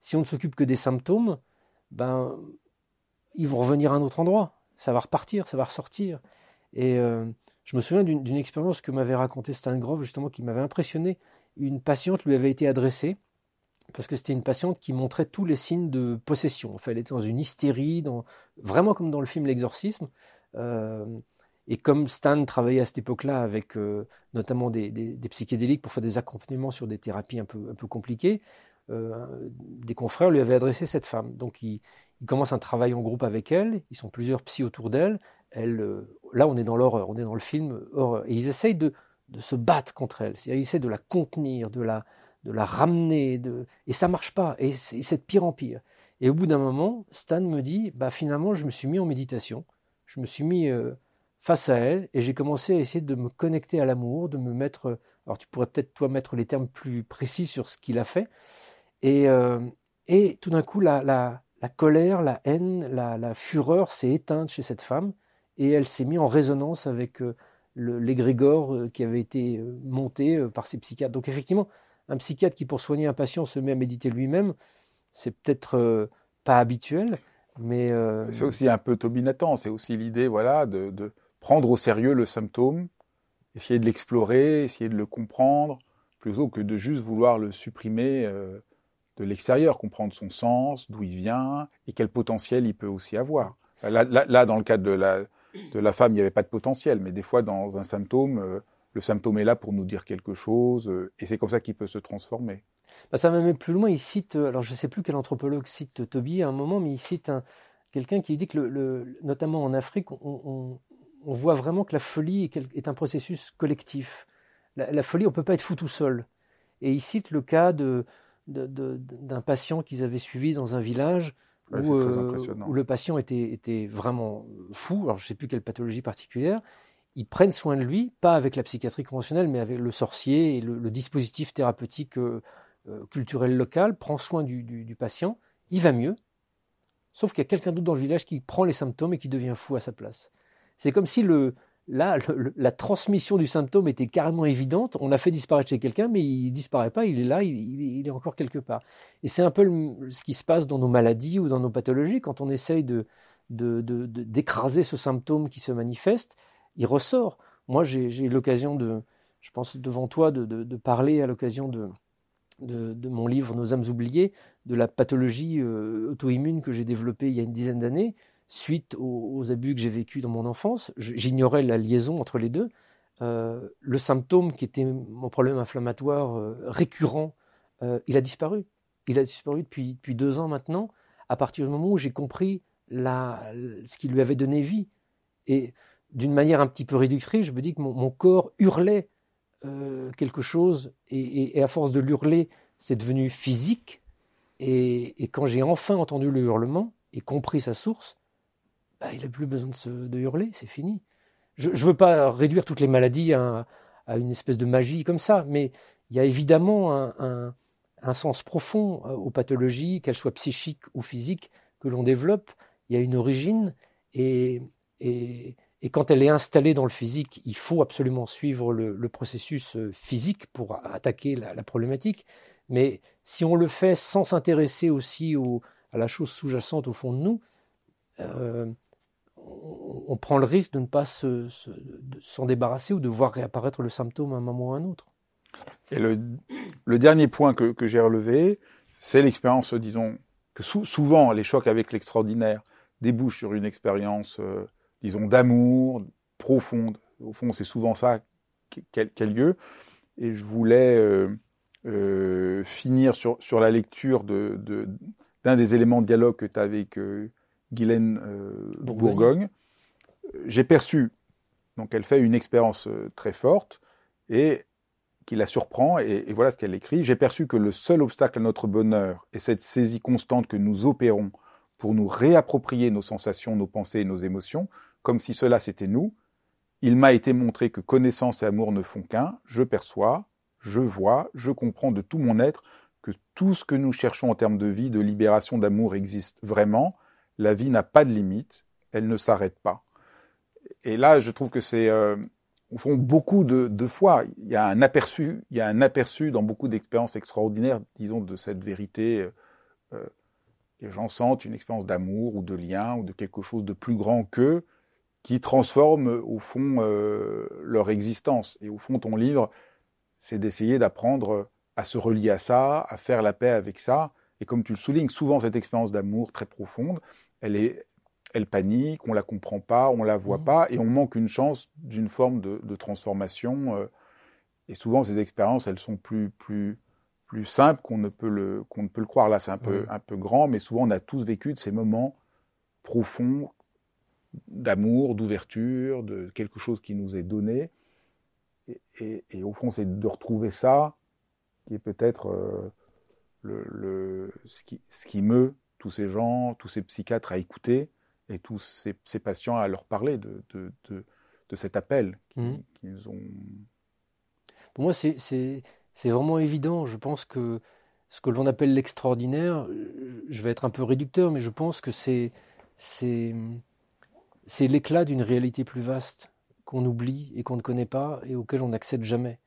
si on ne s'occupe que des symptômes, ben, ils vont revenir à un autre endroit. Ça va repartir, ça va ressortir. Et euh, je me souviens d'une, expérience que m'avait raconté Stan Groff, justement, qui m'avait impressionné. Une patiente lui avait été adressée parce que c'était une patiente qui montrait tous les signes de possession. Enfin, elle était dans une hystérie, dans, vraiment comme dans le film L'Exorcisme. Et comme Stan travaillait à cette époque-là avec euh, notamment des, psychédéliques pour faire des accompagnements sur des thérapies un peu, un peu compliquées, euh, des confrères lui avaient adressé cette femme. Donc il, il, commence un travail en groupe avec elle, ils sont plusieurs psy autour d'elle. Elle, là, on est dans l'horreur, on est dans le film horreur. Et ils essayent de, de se battre contre elle, ils essayent de la contenir, de la, de la ramener, de... et ça marche pas, et c'est de pire en pire. Et au bout d'un moment, Stan me dit, bah finalement, je me suis mis en méditation, je me suis mis euh, face à elle, et j'ai commencé à essayer de me connecter à l'amour, de me mettre, alors tu pourrais peut-être toi mettre les termes plus précis sur ce qu'il a fait, et, euh, et tout d'un coup, la, la, la, colère, la haine, la, la fureur s'est éteinte chez cette femme, et elle s'est mise en résonance avec euh, l'égrégore qui avait été monté par ses psychiatres. Donc effectivement, un psychiatre qui, pour soigner un patient, se met à méditer lui-même, c'est peut-être euh, pas habituel, mais... Euh, c'est aussi un peu Toby Nathan, c'est aussi l'idée voilà, de, prendre au sérieux le symptôme, essayer de l'explorer, essayer de le comprendre, plutôt que de juste vouloir le supprimer euh, de l'extérieur, comprendre son sens, d'où il vient, et quel potentiel il peut aussi avoir. Là, dans le cas de la, de la femme, il n'y avait pas de potentiel, mais des fois, dans un symptôme le symptôme est là pour nous dire quelque chose, euh, et c'est comme ça qu'il peut se transformer. Bah, ça va même plus loin, il cite, euh, alors je ne sais plus quel anthropologue cite Toby à un moment, mais il cite quelqu'un qui dit que, notamment en Afrique, on, voit vraiment que la folie est, un processus collectif. La, folie, on ne peut pas être fou tout seul. Et il cite le cas de, d'un patient qu'ils avaient suivi dans un village où, euh, où, le patient était, était vraiment fou, alors je ne sais plus quelle pathologie particulière, ils prennent soin de lui, pas avec la psychiatrie conventionnelle, mais avec le sorcier et le, dispositif thérapeutique euh, euh, culturel local, prend soin du, patient, il va mieux, sauf qu'il y a quelqu'un d'autre dans le village qui prend les symptômes et qui devient fou à sa place. C'est comme si le, la transmission du symptôme était carrément évidente. On a fait disparaître chez quelqu'un, mais il disparaît pas, il est là, il, est encore quelque part. Et c'est un peu ce qui se passe dans nos maladies ou dans nos pathologies. Quand on essaye de, d'écraser ce symptôme qui se manifeste, il ressort. Moi, j'ai eu l'occasion de, je pense devant toi, de, parler à l'occasion de, de, mon livre Nos âmes oubliées, de la pathologie euh, auto-immune que j'ai développée il y a une dizaine d'années, suite aux, abus que j'ai vécus dans mon enfance. J'ignorais la liaison entre les deux. Euh, le symptôme qui était mon problème inflammatoire euh, récurrent, il a disparu. Il a disparu depuis, depuis deux ans maintenant, à partir du moment où j'ai compris ce qui lui avait donné vie. Et d'une manière un petit peu réductrice, je me dis que mon, corps hurlait euh, quelque chose, et, à force de l'hurler, c'est devenu physique. Et, quand j'ai enfin entendu le hurlement et compris sa source, bah, il n'a plus besoin de, hurler, c'est fini. Je ne veux pas réduire toutes les maladies à, une espèce de magie comme ça, mais il y a évidemment un, sens profond euh, aux pathologies, qu'elles soient psychiques ou physiques, que l'on développe. Il y a une origine et quand elle est installée dans le physique, il faut absolument suivre le, processus euh, physique pour attaquer la, problématique. Mais si on le fait sans s'intéresser aussi à la chose sous-jacente au fond de nous, euh, on, prend le risque de ne pas s'en débarrasser ou de voir réapparaître le symptôme à un moment ou à un autre. Et le, dernier point que, j'ai relevé, c'est l'expérience, disons, que souvent les chocs avec l'extraordinaire débouchent sur une expérience euh, disons, d'amour profonde. Au fond, c'est souvent ça qui a lieu. Et je voulais euh, euh, finir sur, la lecture d'un des éléments de dialogue que tu as avec Guylaine Bourgogne. J'ai perçu, donc elle fait une expérience très forte et qui la surprend, et, et voilà ce qu'elle écrit. J'ai perçu que le seul obstacle à notre bonheur est cette saisie constante que nous opérons pour nous réapproprier nos sensations, nos pensées et nos émotions, comme si cela c'était nous. Il m'a été montré que connaissance et amour ne font qu'un. Je perçois, je vois, je comprends de tout mon être que tout ce que nous cherchons en termes de vie, de libération, d'amour existe vraiment. La vie n'a pas de limite, elle ne s'arrête pas. Et là, je trouve que c'est, euh, au fond, beaucoup de, fois, il y a un aperçu, il y a un aperçu dans beaucoup d'expériences extraordinaires, disons, de cette vérité. Euh, euh, les gens sentent une expérience d'amour ou de lien ou de quelque chose de plus grand qu'eux qui transforment au fond euh, leur existence. Et au fond, ton livre, c'est d'essayer d'apprendre à se relier à ça, à faire la paix avec ça. Et comme tu le soulignes, souvent cette expérience d'amour très profonde, elle est, elle panique, on la comprend pas, on la voit mmh. pas, et on manque une chance d'une forme de, transformation. Euh. et souvent, ces expériences, elles sont plus, plus, plus simples qu'on ne peut le, qu'on ne peut le croire. Là, c'est un peu, un peu grand, mais souvent, on a tous vécu de ces moments profonds d'amour, d'ouverture, de quelque chose qui nous est donné. Et, au fond, c'est de retrouver ça qui est peut-être euh, le, ce, qui, ce qui meut tous ces gens, tous ces psychiatres à écouter et tous ces, patients à leur parler de, de, de, cet appel mmh. qu'ils ont. Pour moi, c'est vraiment évident. Je pense que ce que l'on appelle l'extraordinaire, je vais être un peu réducteur, mais je pense que c'est c'est l'éclat d'une réalité plus vaste qu'on oublie et qu'on ne connaît pas et auquel on n'accède jamais.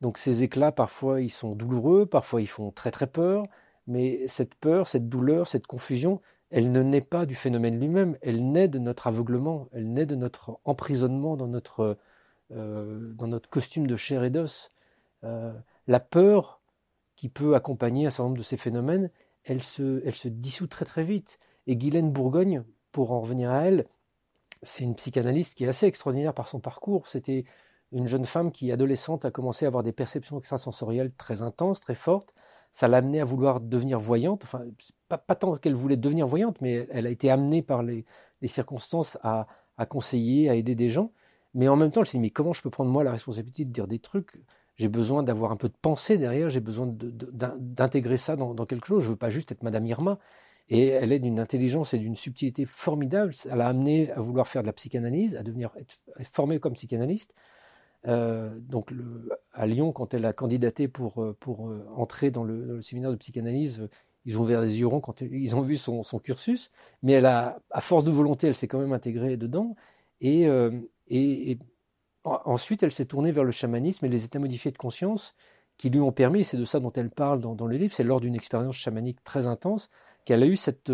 Donc ces éclats, parfois, ils sont douloureux, parfois ils font très très peur, mais cette peur, cette douleur, cette confusion, elle ne naît pas du phénomène lui-même, elle naît de notre aveuglement, elle naît de notre emprisonnement dans notre, euh, dans notre costume de chair et d'os. Euh, la peur qui peut accompagner un certain nombre de ces phénomènes, elle se, elle se dissout très très vite. Et Guylaine Bourgogne, pour en revenir à elle, c'est une psychanalyste qui est assez extraordinaire par son parcours. C'était une jeune femme qui, adolescente, a commencé à avoir des perceptions extrasensorielles très intenses, très fortes. Ça l'a amenée à vouloir devenir voyante. Enfin, pas, tant qu'elle voulait devenir voyante, mais elle a été amenée par les, circonstances à, conseiller, à aider des gens. Mais en même temps, elle s'est dit, mais comment je peux prendre moi la responsabilité de dire des trucs? J'ai besoin d'avoir un peu de pensée derrière, j'ai besoin d'intégrer ça dans, quelque chose. Je ne veux pas juste être Madame Irma. Et elle est d'une intelligence et d'une subtilité formidable. Elle a amené à vouloir faire de la psychanalyse, à devenir être, formée comme psychanalyste. Euh, donc à Lyon, quand elle a candidaté pour, euh, pour euh, entrer dans le, séminaire de psychanalyse, ils ont ouvert les yeux ronds quand ils ont vu son, cursus. Mais elle a, à force de volonté, elle s'est quand même intégrée dedans. Et, ensuite, elle s'est tournée vers le chamanisme et les états modifiés de conscience qui lui ont permis, c'est de ça dont elle parle dans, dans le livre, c'est lors d'une expérience chamanique très intense qu'elle a eu cette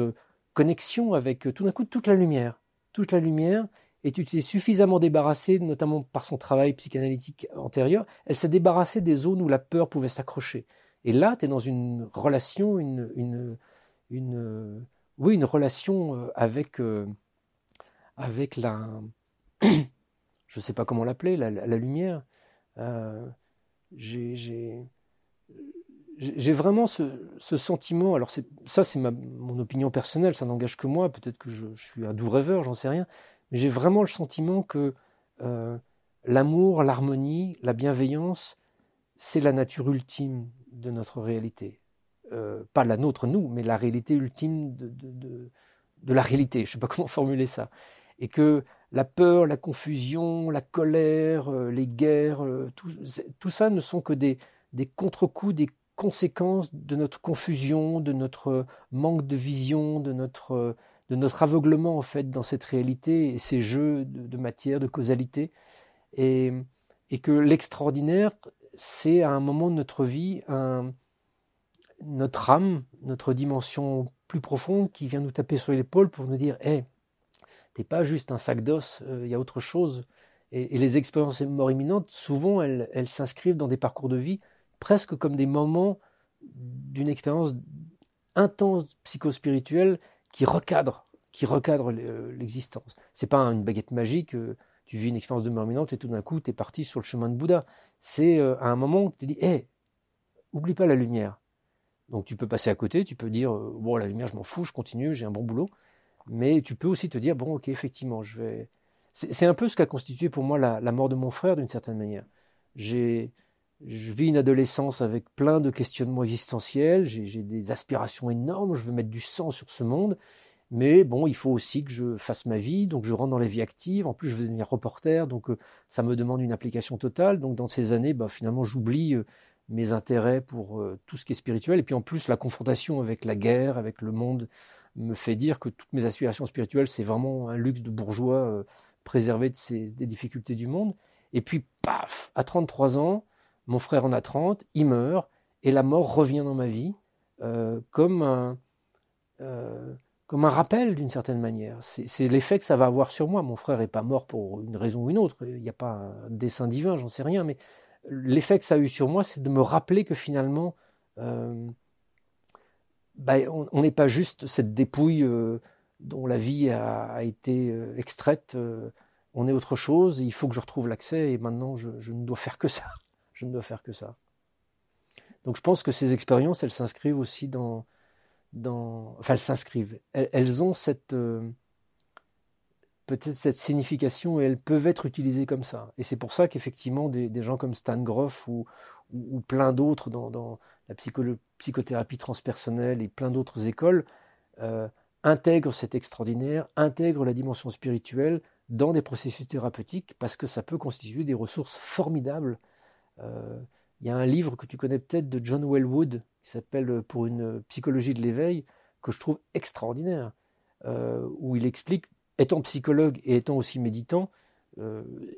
connexion avec tout d'un coup toute la lumière. Toute la lumière, et tu t'es suffisamment débarrassé, notamment par son travail psychanalytique antérieur, elle s'est débarrassée des zones où la peur pouvait s'accrocher. Et là, tu es dans une relation, une, une, euh, oui, une relation avec, avec la, je ne sais pas comment l'appeler, la, lumière. Euh, j'ai vraiment ce, sentiment, alors ça c'est mon opinion personnelle, ça n'engage que moi, peut-être que je, suis un doux rêveur, j'en sais rien, j'ai vraiment le sentiment que euh, l'amour, l'harmonie, la bienveillance, c'est la nature ultime de notre réalité. Euh, pas la nôtre, nous, mais la réalité ultime de, la réalité, je ne sais pas comment formuler ça. Et que la peur, la confusion, la colère, euh, les guerres, tout, ça ne sont que des, des contre-coups, des conséquences de notre confusion, de notre manque de vision, de notre, de notre aveuglement en fait dans cette réalité et ces jeux de, matière, de causalité. Et, que l'extraordinaire, c'est à un moment de notre vie un, notre âme, notre dimension plus profonde qui vient nous taper sur l'épaule pour nous dire Hé, t'es pas juste un sac d'os, il euh, y a autre chose. Et, les expériences mort imminentes, souvent, elles, elles s'inscrivent dans des parcours de vie presque comme des moments d'une expérience intense psychospirituelle qui recadre, qui recadre euh, l'existence. Pas une baguette magique. Euh, tu vis une expérience de mort imminente et tout d'un coup, tu es parti sur le chemin de Bouddha. C'est à un moment où tu dis, hé, oublie pas la lumière. Donc tu peux passer à côté, tu peux dire, bon, la lumière, je m'en fous, je continue, j'ai un bon boulot. Mais tu peux aussi te dire, bon, ok, effectivement, je vais. C'est un peu ce qu'a constitué pour moi la, mort de mon frère d'une certaine manière. J'ai, je vis une adolescence avec plein de questionnements existentiels, j'ai des aspirations énormes, je veux mettre du sang sur ce monde, mais bon, il faut aussi que je fasse ma vie, donc je rentre dans la vie active, en plus je veux devenir reporter, donc euh, ça me demande une application totale, donc dans ces années, bah, finalement j'oublie euh, mes intérêts pour euh, tout ce qui est spirituel, et puis en plus la confrontation avec la guerre, avec le monde me fait dire que toutes mes aspirations spirituelles, c'est vraiment un luxe de bourgeois préservé des difficultés du monde. Et puis, paf, à 33 ans, mon frère en a 30, il meurt, et la mort revient dans ma vie euh, comme, un, euh, comme un rappel d'une certaine manière. C'est l'effet que ça va avoir sur moi. Mon frère n'est pas mort pour une raison ou une autre, il n'y a pas un dessin divin, j'en sais rien, mais l'effet que ça a eu sur moi, c'est de me rappeler que finalement, bah, on n'est pas juste cette dépouille euh, dont la vie a, été euh, extraite. Euh, on est autre chose. il faut que je retrouve l'accès. Et maintenant, je, ne dois faire que ça. Je ne dois faire que ça. Donc, je pense que ces expériences, elles s'inscrivent aussi dans, dans, enfin, elles s'inscrivent. Elles, ont cette peut-être cette signification et elles peuvent être utilisées comme ça. Et c'est pour ça qu'effectivement des, gens comme Stan Groff ou, ou, plein d'autres dans, dans, la psychothérapie transpersonnelle et plein d'autres écoles euh, intègrent cet extraordinaire, intègrent la dimension spirituelle dans des processus thérapeutiques parce que ça peut constituer des ressources formidables. Euh, il y a un livre que tu connais peut-être de John Wellwood qui s'appelle Pour une psychologie de l'éveil que je trouve extraordinaire, euh, où il explique, étant psychologue et étant aussi méditant,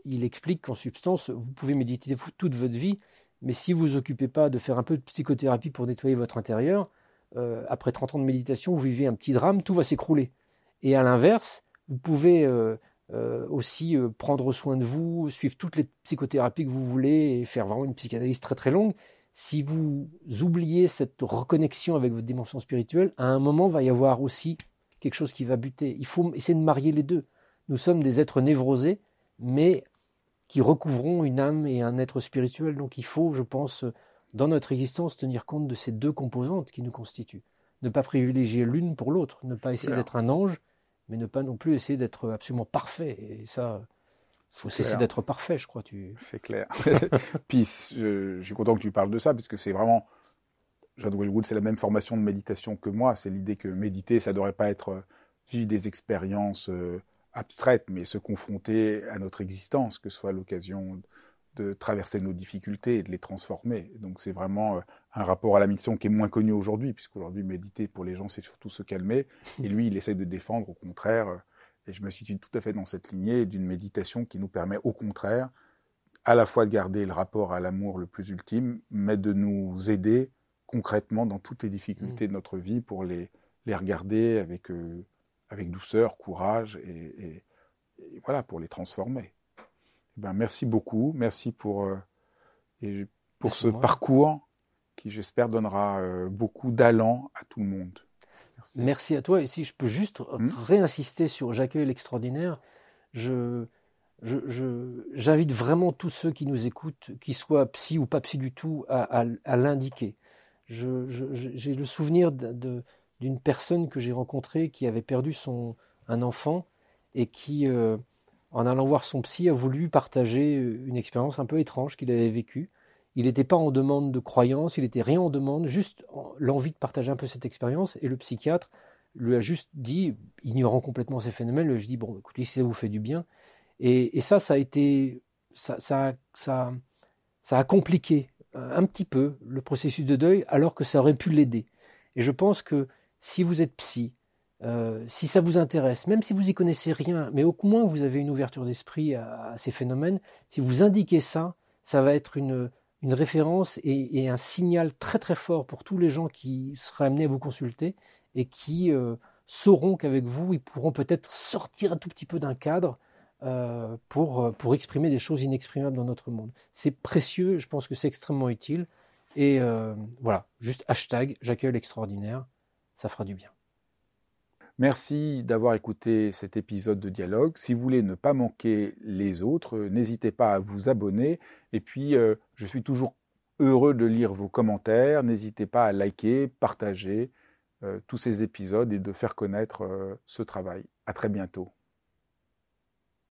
il explique qu'en substance, vous pouvez méditer toute votre vie, mais si vous vous occupez pas de faire un peu de psychothérapie pour nettoyer votre intérieur, euh, après 30 ans de méditation, vous vivez un petit drame, tout va s'écrouler. Et à l'inverse, vous pouvez euh, euh, aussi prendre soin de vous, suivre toutes les psychothérapies que vous voulez et faire vraiment une psychanalyse très très longue. Si vous oubliez cette reconnexion avec votre dimension spirituelle, à un moment va y avoir aussi quelque chose qui va buter. Il faut essayer de marier les deux. Nous sommes des êtres névrosés, mais qui recouvrons une âme et un être spirituel. Donc il faut, je pense, dans notre existence, tenir compte de ces deux composantes qui nous constituent. Ne pas privilégier l'une pour l'autre, ne pas essayer d'être un ange, mais ne pas non plus essayer d'être absolument parfait. Et ça, il faut cesser d'être parfait, je crois. Tu... C'est clair. Puis je, suis content que tu parles de ça, parce que c'est vraiment... John Wellwood, c'est la même formation de méditation que moi. C'est l'idée que méditer, ça ne devrait pas être euh, vivre des expériences euh, abstraite, mais se confronter à notre existence, que ce soit l'occasion de traverser nos difficultés et de les transformer. Donc c'est vraiment euh, un rapport à la méditation qui est moins connu aujourd'hui, puisqu'aujourd'hui méditer pour les gens c'est surtout se calmer, et lui il essaie de défendre au contraire, euh, et je me situe tout à fait dans cette lignée d'une méditation qui nous permet au contraire à la fois de garder le rapport à l'amour le plus ultime, mais de nous aider concrètement dans toutes les difficultés de notre vie pour les, les regarder avec, euh, avec douceur, courage et, voilà, pour les transformer. Eh ben, merci beaucoup, merci pour, euh, et pour ce parcours qui, j'espère, donnera euh, beaucoup d'allant à tout le monde. Merci. à toi. Et si je peux juste hmm? réinsister sur J'accueille l'extraordinaire, je, j'invite vraiment tous ceux qui nous écoutent, qu'ils soient psy ou pas psy du tout, à, à, l'indiquer. J'ai le souvenir d'une personne que j'ai rencontrée qui avait perdu son, un enfant et qui, euh, en allant voir son psy, a voulu partager une expérience un peu étrange qu'il avait vécue. Il n'était pas en demande de croyance, il n'était rien en demande, juste l'envie de partager un peu cette expérience. Et le psychiatre lui a juste dit, ignorant complètement ces phénomènes, lui a dit bon, écoutez, si ça vous fait du bien. Et, ça, ça a été, compliqué un petit peu le processus de deuil, alors que ça aurait pu l'aider. Et je pense que si vous êtes psy, euh, si ça vous intéresse, même si vous y connaissez rien, mais au moins vous avez une ouverture d'esprit à, ces phénomènes, si vous indiquez ça, ça va être une, une référence et, un signal très très fort pour tous les gens qui seraient amenés à vous consulter et qui euh, sauront qu'avec vous, ils pourront peut-être sortir un tout petit peu d'un cadre euh, pour, pour exprimer des choses inexprimables dans notre monde. C'est précieux, je pense que c'est extrêmement utile. Et voilà, juste hashtag j'accueille l'extraordinaire, ça fera du bien. Merci d'avoir écouté cet épisode de dialogue. Si vous voulez ne pas manquer les autres, n'hésitez pas à vous abonner. Et puis, euh, je suis toujours heureux de lire vos commentaires. N'hésitez pas à liker, partager euh, tous ces épisodes et de faire connaître euh, ce travail. À très bientôt.